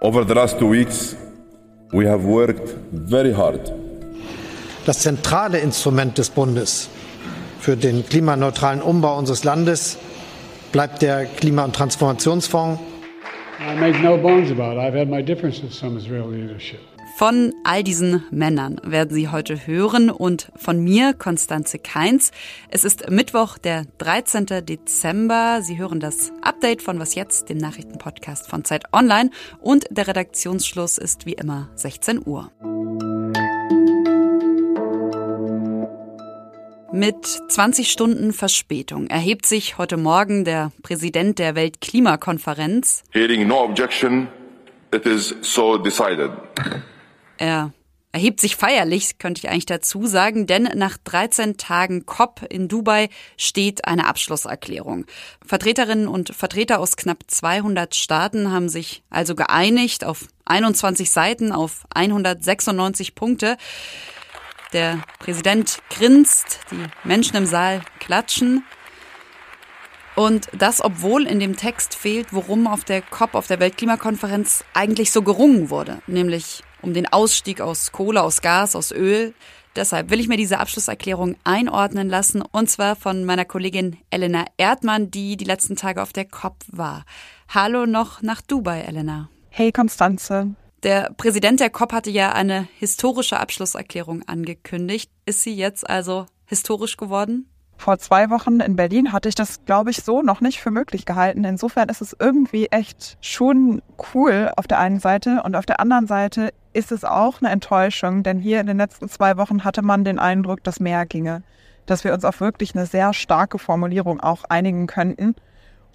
Over the last two weeks, we have worked very hard. Das zentrale Instrument des Bundes für den klimaneutralen Umbau unseres Landes bleibt der Klima- und Transformationsfonds. I make no bones about it. I've had my differences with some Israeli leadership. Von all diesen Männern werden Sie heute hören und von mir, Konstanze Keins. Es ist Mittwoch, der 13. Dezember. Sie hören das Update von Was Jetzt, dem Nachrichtenpodcast von Zeit Online und der Redaktionsschluss ist wie immer 16 Uhr. Mit 20 Stunden Verspätung erhebt sich heute Morgen der Präsident der Weltklimakonferenz. Hearing no objection, it is so decided. Er erhebt sich feierlich, könnte ich eigentlich dazu sagen, denn nach 13 Tagen COP in Dubai steht eine Abschlusserklärung. Vertreterinnen und Vertreter aus knapp 200 Staaten haben sich also geeinigt auf 21 Seiten, auf 196 Punkte. Der Präsident grinst, die Menschen im Saal klatschen. Und das, obwohl in dem Text fehlt, worum auf der COP, auf der Weltklimakonferenz eigentlich so gerungen wurde, nämlich um den Ausstieg aus Kohle, aus Gas, aus Öl. Deshalb will ich mir diese Abschlusserklärung einordnen lassen, und zwar von meiner Kollegin Elena Erdmann, die die letzten Tage auf der COP war. Hallo noch nach Dubai, Elena. Hey, Konstanze. Der Präsident der COP hatte ja eine historische Abschlusserklärung angekündigt. Ist sie jetzt also historisch geworden? Vor zwei Wochen in Berlin hatte ich das, glaube ich, so noch nicht für möglich gehalten. Insofern ist es irgendwie echt schon cool auf der einen Seite und auf der anderen Seite ist es auch eine Enttäuschung, denn hier in den letzten zwei Wochen hatte man den Eindruck, dass mehr ginge, dass wir uns auf wirklich eine sehr starke Formulierung auch einigen könnten.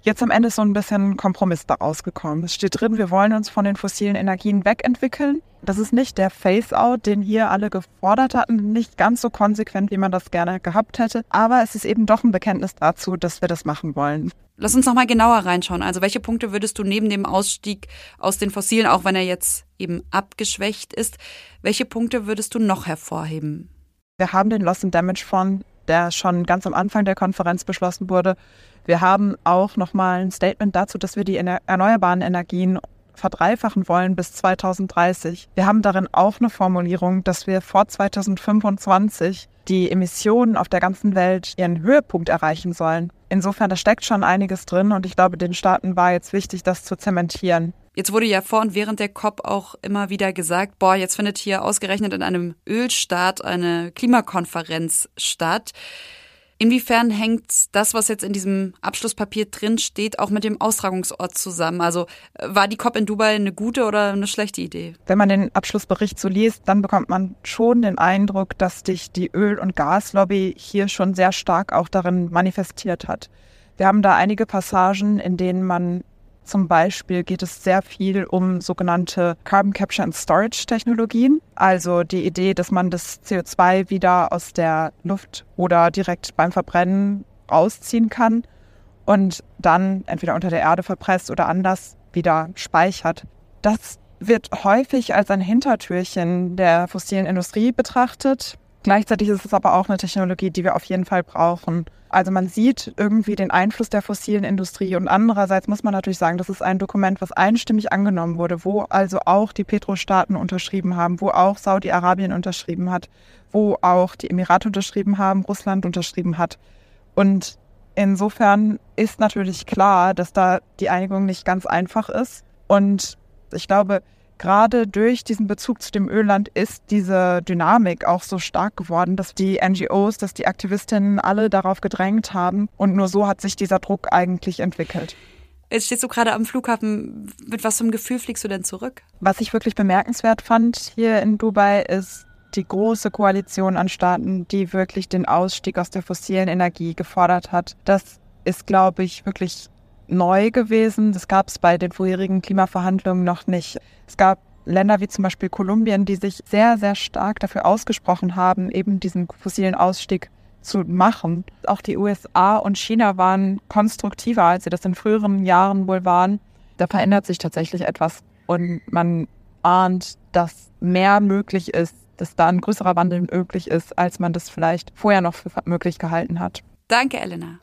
Jetzt am Ende ist so ein bisschen Kompromiss daraus gekommen. Es steht drin, wir wollen uns von den fossilen Energien wegentwickeln. Das ist nicht der Face-out, den hier alle gefordert hatten, nicht ganz so konsequent, wie man das gerne gehabt hätte. Aber es ist eben doch ein Bekenntnis dazu, dass wir das machen wollen. Lass uns noch mal genauer reinschauen. Also welche Punkte würdest du neben dem Ausstieg aus den Fossilen, auch wenn er jetzt eben abgeschwächt ist, welche Punkte würdest du noch hervorheben? Wir haben den Loss and Damage Fonds, der schon ganz am Anfang der Konferenz beschlossen wurde. Wir haben auch noch mal ein Statement dazu, dass wir die erneuerbaren Energien verdreifachen wollen bis 2030. Wir haben darin auch eine Formulierung, dass wir vor 2025 die Emissionen auf der ganzen Welt ihren Höhepunkt erreichen sollen. Insofern, da steckt schon einiges drin und ich glaube, den Staaten war jetzt wichtig, das zu zementieren. Jetzt wurde ja vor und während der COP auch immer wieder gesagt, boah, jetzt findet hier ausgerechnet in einem Ölstaat eine Klimakonferenz statt. Inwiefern hängt das, was jetzt in diesem Abschlusspapier drin steht, auch mit dem Austragungsort zusammen? Also äh, war die COP in Dubai eine gute oder eine schlechte Idee? Wenn man den Abschlussbericht so liest, dann bekommt man schon den Eindruck, dass sich die Öl- und Gaslobby hier schon sehr stark auch darin manifestiert hat. Wir haben da einige Passagen, in denen man zum Beispiel geht es sehr viel um sogenannte Carbon Capture and Storage Technologien. Also die Idee, dass man das CO2 wieder aus der Luft oder direkt beim Verbrennen rausziehen kann und dann entweder unter der Erde verpresst oder anders wieder speichert. Das wird häufig als ein Hintertürchen der fossilen Industrie betrachtet. Gleichzeitig ist es aber auch eine Technologie, die wir auf jeden Fall brauchen. Also man sieht irgendwie den Einfluss der fossilen Industrie und andererseits muss man natürlich sagen, das ist ein Dokument, was einstimmig angenommen wurde, wo also auch die Petrostaaten unterschrieben haben, wo auch Saudi-Arabien unterschrieben hat, wo auch die Emirate unterschrieben haben, Russland unterschrieben hat. Und insofern ist natürlich klar, dass da die Einigung nicht ganz einfach ist. Und ich glaube, gerade durch diesen Bezug zu dem Ölland ist diese Dynamik auch so stark geworden, dass die NGOs, dass die Aktivistinnen alle darauf gedrängt haben. Und nur so hat sich dieser Druck eigentlich entwickelt. Jetzt stehst du gerade am Flughafen. Mit was für einem Gefühl fliegst du denn zurück? Was ich wirklich bemerkenswert fand hier in Dubai ist die große Koalition an Staaten, die wirklich den Ausstieg aus der fossilen Energie gefordert hat. Das ist, glaube ich, wirklich neu gewesen. Das gab es bei den vorherigen Klimaverhandlungen noch nicht. Es gab Länder wie zum Beispiel Kolumbien, die sich sehr, sehr stark dafür ausgesprochen haben, eben diesen fossilen Ausstieg zu machen. Auch die USA und China waren konstruktiver, als sie das in früheren Jahren wohl waren. Da verändert sich tatsächlich etwas und man ahnt, dass mehr möglich ist, dass da ein größerer Wandel möglich ist, als man das vielleicht vorher noch für möglich gehalten hat. Danke, Elena.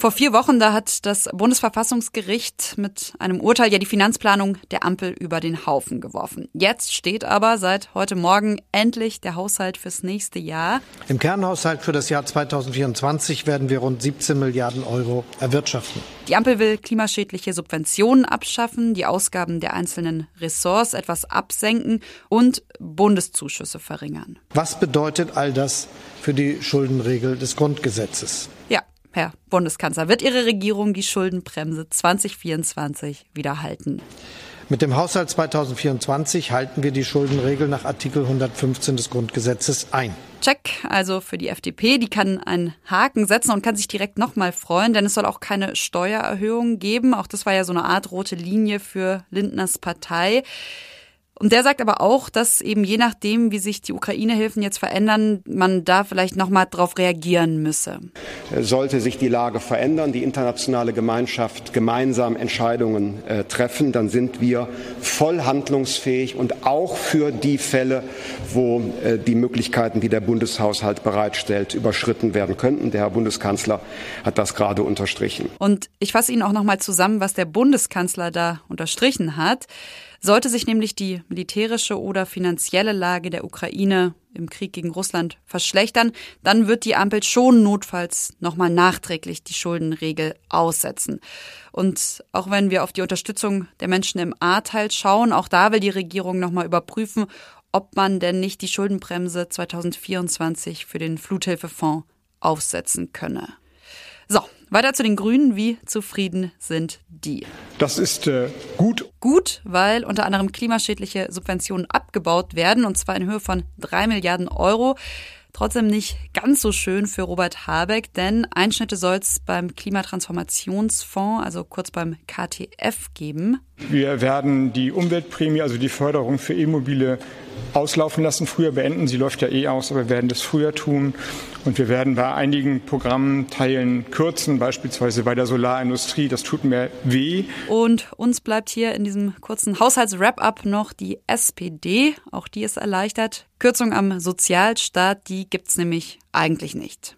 Vor vier Wochen, da hat das Bundesverfassungsgericht mit einem Urteil ja die Finanzplanung der Ampel über den Haufen geworfen. Jetzt steht aber seit heute Morgen endlich der Haushalt fürs nächste Jahr. Im Kernhaushalt für das Jahr 2024 werden wir rund 17 Milliarden Euro erwirtschaften. Die Ampel will klimaschädliche Subventionen abschaffen, die Ausgaben der einzelnen Ressorts etwas absenken und Bundeszuschüsse verringern. Was bedeutet all das für die Schuldenregel des Grundgesetzes? Ja, Herr Bundeskanzler, wird Ihre Regierung die Schuldenbremse 2024 wieder halten? Mit dem Haushalt 2024 halten wir die Schuldenregel nach Artikel 115 des Grundgesetzes ein. Check, also für die FDP, die kann einen Haken setzen und kann sich direkt nochmal freuen, denn es soll auch keine Steuererhöhung geben. Auch das war ja so eine Art rote Linie für Lindners Partei. Und der sagt aber auch, dass eben je nachdem, wie sich die Ukraine-Hilfen jetzt verändern, man da vielleicht nochmal drauf reagieren müsse. Sollte sich die Lage verändern, die internationale Gemeinschaft gemeinsam Entscheidungen äh, treffen, dann sind wir voll handlungsfähig und auch für die Fälle, wo äh, die Möglichkeiten, die der Bundeshaushalt bereitstellt, überschritten werden könnten. Der Herr Bundeskanzler hat das gerade unterstrichen. Und ich fasse Ihnen auch nochmal zusammen, was der Bundeskanzler da unterstrichen hat. Sollte sich nämlich die militärische oder finanzielle Lage der Ukraine im Krieg gegen Russland verschlechtern, dann wird die Ampel schon notfalls nochmal nachträglich die Schuldenregel aussetzen. Und auch wenn wir auf die Unterstützung der Menschen im A-Teil schauen, auch da will die Regierung nochmal überprüfen, ob man denn nicht die Schuldenbremse 2024 für den Fluthilfefonds aufsetzen könne. So, weiter zu den Grünen. Wie zufrieden sind die? Das ist äh, gut. Gut, weil unter anderem klimaschädliche Subventionen abgebaut werden, und zwar in Höhe von drei Milliarden Euro. Trotzdem nicht ganz so schön für Robert Habeck, denn Einschnitte soll es beim Klimatransformationsfonds, also kurz beim KTF, geben. Wir werden die Umweltprämie, also die Förderung für E-Mobile, auslaufen lassen. Früher beenden. Sie läuft ja eh aus, aber wir werden das früher tun. Und wir werden bei einigen Programmteilen kürzen, beispielsweise bei der Solarindustrie. Das tut mir weh. Und uns bleibt hier in diesem kurzen Haushalts-Wrap-up noch die SPD. Auch die ist erleichtert. Kürzung am Sozialstaat, die gibt's nämlich eigentlich nicht.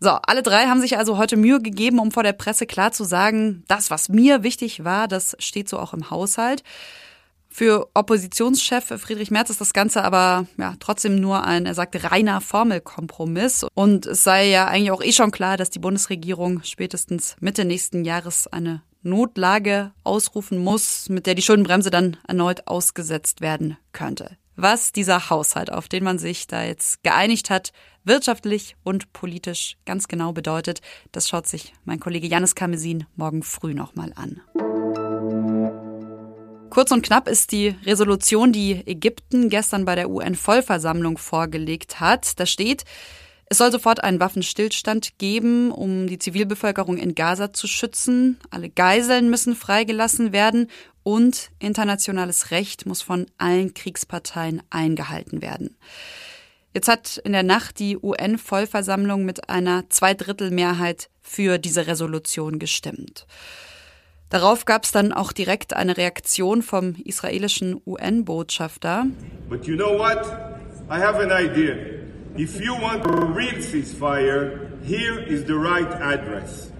So, alle drei haben sich also heute Mühe gegeben, um vor der Presse klar zu sagen, das, was mir wichtig war, das steht so auch im Haushalt. Für Oppositionschef Friedrich Merz ist das Ganze aber ja, trotzdem nur ein, er sagt, reiner Formelkompromiss. Und es sei ja eigentlich auch eh schon klar, dass die Bundesregierung spätestens Mitte nächsten Jahres eine Notlage ausrufen muss, mit der die Schuldenbremse dann erneut ausgesetzt werden könnte. Was dieser Haushalt, auf den man sich da jetzt geeinigt hat, wirtschaftlich und politisch ganz genau bedeutet, das schaut sich mein Kollege Janis Kamesin morgen früh nochmal an. Kurz und knapp ist die Resolution, die Ägypten gestern bei der UN-Vollversammlung vorgelegt hat. Da steht, es soll sofort einen Waffenstillstand geben, um die Zivilbevölkerung in Gaza zu schützen. Alle Geiseln müssen freigelassen werden und internationales Recht muss von allen Kriegsparteien eingehalten werden. Jetzt hat in der Nacht die UN-Vollversammlung mit einer Zweidrittelmehrheit für diese Resolution gestimmt. Darauf gab es dann auch direkt eine Reaktion vom israelischen UN-Botschafter. But you know what? I have an idea. If you want a real ceasefire, here is the right address.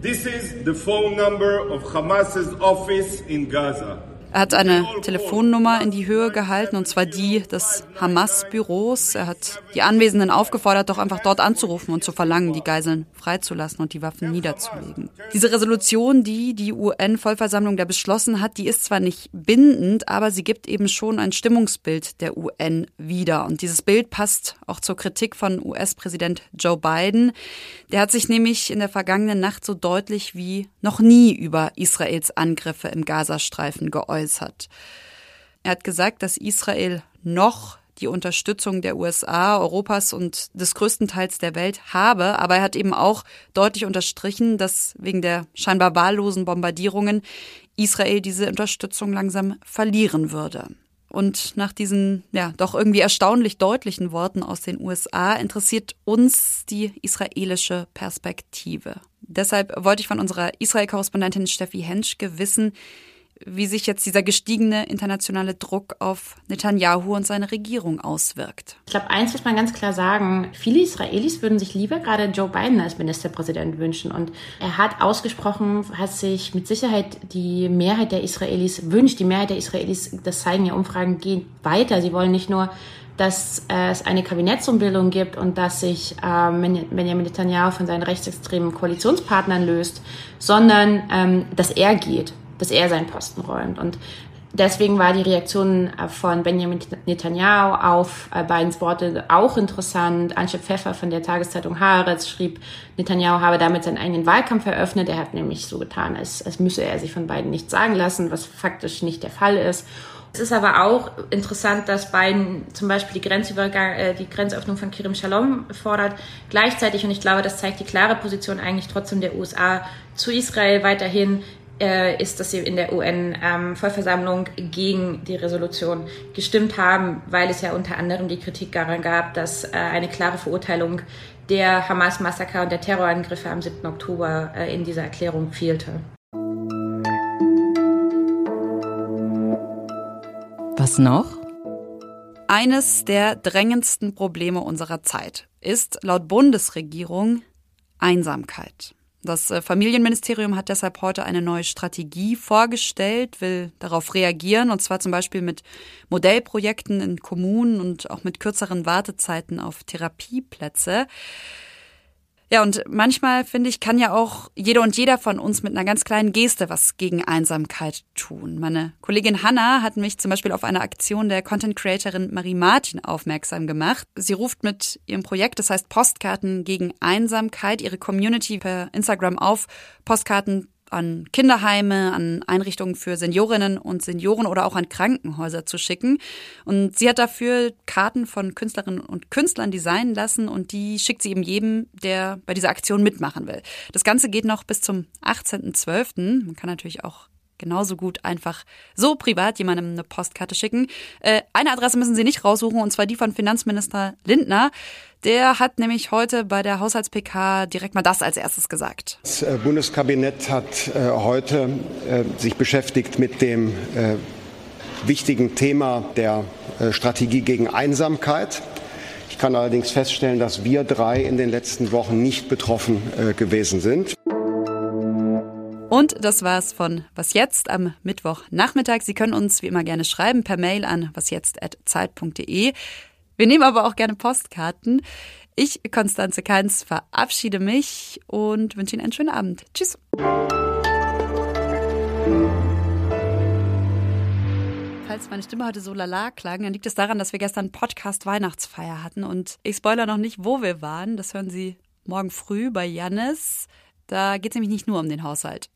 This is the phone number of Hamas's office in Gaza. Er hat eine Telefonnummer in die Höhe gehalten, und zwar die des Hamas-Büros. Er hat die Anwesenden aufgefordert, doch einfach dort anzurufen und zu verlangen, die Geiseln freizulassen und die Waffen niederzulegen. Diese Resolution, die die UN-Vollversammlung da beschlossen hat, die ist zwar nicht bindend, aber sie gibt eben schon ein Stimmungsbild der UN wieder. Und dieses Bild passt auch zur Kritik von US-Präsident Joe Biden. Der hat sich nämlich in der vergangenen Nacht so deutlich wie noch nie über Israels Angriffe im Gazastreifen geäußert geäußert. Er hat gesagt, dass Israel noch die Unterstützung der USA, Europas und des größten Teils der Welt habe, aber er hat eben auch deutlich unterstrichen, dass wegen der scheinbar wahllosen Bombardierungen Israel diese Unterstützung langsam verlieren würde. Und nach diesen ja doch irgendwie erstaunlich deutlichen Worten aus den USA interessiert uns die israelische Perspektive. Deshalb wollte ich von unserer Israel-Korrespondentin Steffi Henschke wissen, wie sich jetzt dieser gestiegene internationale Druck auf Netanyahu und seine Regierung auswirkt. Ich glaube, eins muss man ganz klar sagen, viele Israelis würden sich lieber gerade Joe Biden als Ministerpräsident wünschen. Und er hat ausgesprochen, hat sich mit Sicherheit die Mehrheit der Israelis wünscht. Die Mehrheit der Israelis, das zeigen ja Umfragen, geht weiter. Sie wollen nicht nur dass es eine Kabinettsumbildung gibt und dass sich ähm, Benjamin Netanyahu von seinen rechtsextremen Koalitionspartnern löst, sondern ähm, dass er geht dass er seinen Posten räumt. Und deswegen war die Reaktion äh, von Benjamin Netanyahu auf äh, Bidens Worte auch interessant. Antje Pfeffer von der Tageszeitung Haaretz schrieb, Netanyahu habe damit seinen eigenen Wahlkampf eröffnet. Er hat nämlich so getan, als, als müsse er sich von Biden nichts sagen lassen, was faktisch nicht der Fall ist. Es ist aber auch interessant, dass Biden zum Beispiel die, Grenzübergang, äh, die Grenzöffnung von Kirim Shalom fordert. Gleichzeitig, und ich glaube, das zeigt die klare Position eigentlich trotzdem der USA zu Israel weiterhin, äh, ist, dass sie in der UN-Vollversammlung ähm, gegen die Resolution gestimmt haben, weil es ja unter anderem die Kritik daran gab, dass äh, eine klare Verurteilung der Hamas-Massaker und der Terrorangriffe am 7. Oktober äh, in dieser Erklärung fehlte. Was noch? Eines der drängendsten Probleme unserer Zeit ist laut Bundesregierung Einsamkeit. Das äh, Familienministerium hat deshalb heute eine neue Strategie vorgestellt, will darauf reagieren, und zwar zum Beispiel mit Modellprojekten in Kommunen und auch mit kürzeren Wartezeiten auf Therapieplätze. Ja, und manchmal, finde ich, kann ja auch jeder und jeder von uns mit einer ganz kleinen Geste was gegen Einsamkeit tun. Meine Kollegin Hanna hat mich zum Beispiel auf eine Aktion der Content Creatorin Marie Martin aufmerksam gemacht. Sie ruft mit ihrem Projekt, das heißt Postkarten gegen Einsamkeit, ihre Community per Instagram auf, Postkarten an Kinderheime, an Einrichtungen für Seniorinnen und Senioren oder auch an Krankenhäuser zu schicken. Und sie hat dafür Karten von Künstlerinnen und Künstlern designen lassen und die schickt sie eben jedem, der bei dieser Aktion mitmachen will. Das Ganze geht noch bis zum 18.12. Man kann natürlich auch genauso gut einfach so privat jemandem eine Postkarte schicken. Äh, eine Adresse müssen Sie nicht raussuchen, und zwar die von Finanzminister Lindner. Der hat nämlich heute bei der Haushalts-PK direkt mal das als erstes gesagt. Das äh, Bundeskabinett hat äh, heute äh, sich beschäftigt mit dem äh, wichtigen Thema der äh, Strategie gegen Einsamkeit. Ich kann allerdings feststellen, dass wir drei in den letzten Wochen nicht betroffen gewesen sind. Und das war's von Was jetzt am Mittwochnachmittag. Sie können uns wie immer gerne schreiben per Mail an wasjetzt.zeit.de. Wir nehmen aber auch gerne Postkarten. Ich, Konstanze Keins, verabschiede mich und wünsche Ihnen einen schönen Abend. Tschüss. Falls meine Stimme heute so lala klang, dann liegt es daran, dass wir gestern Podcast Weihnachtsfeier hatten und ich spoiler noch nicht, wo wir waren. Das hören Sie morgen früh bei Jannis. Da geht es nämlich nicht nur um den Haushalt.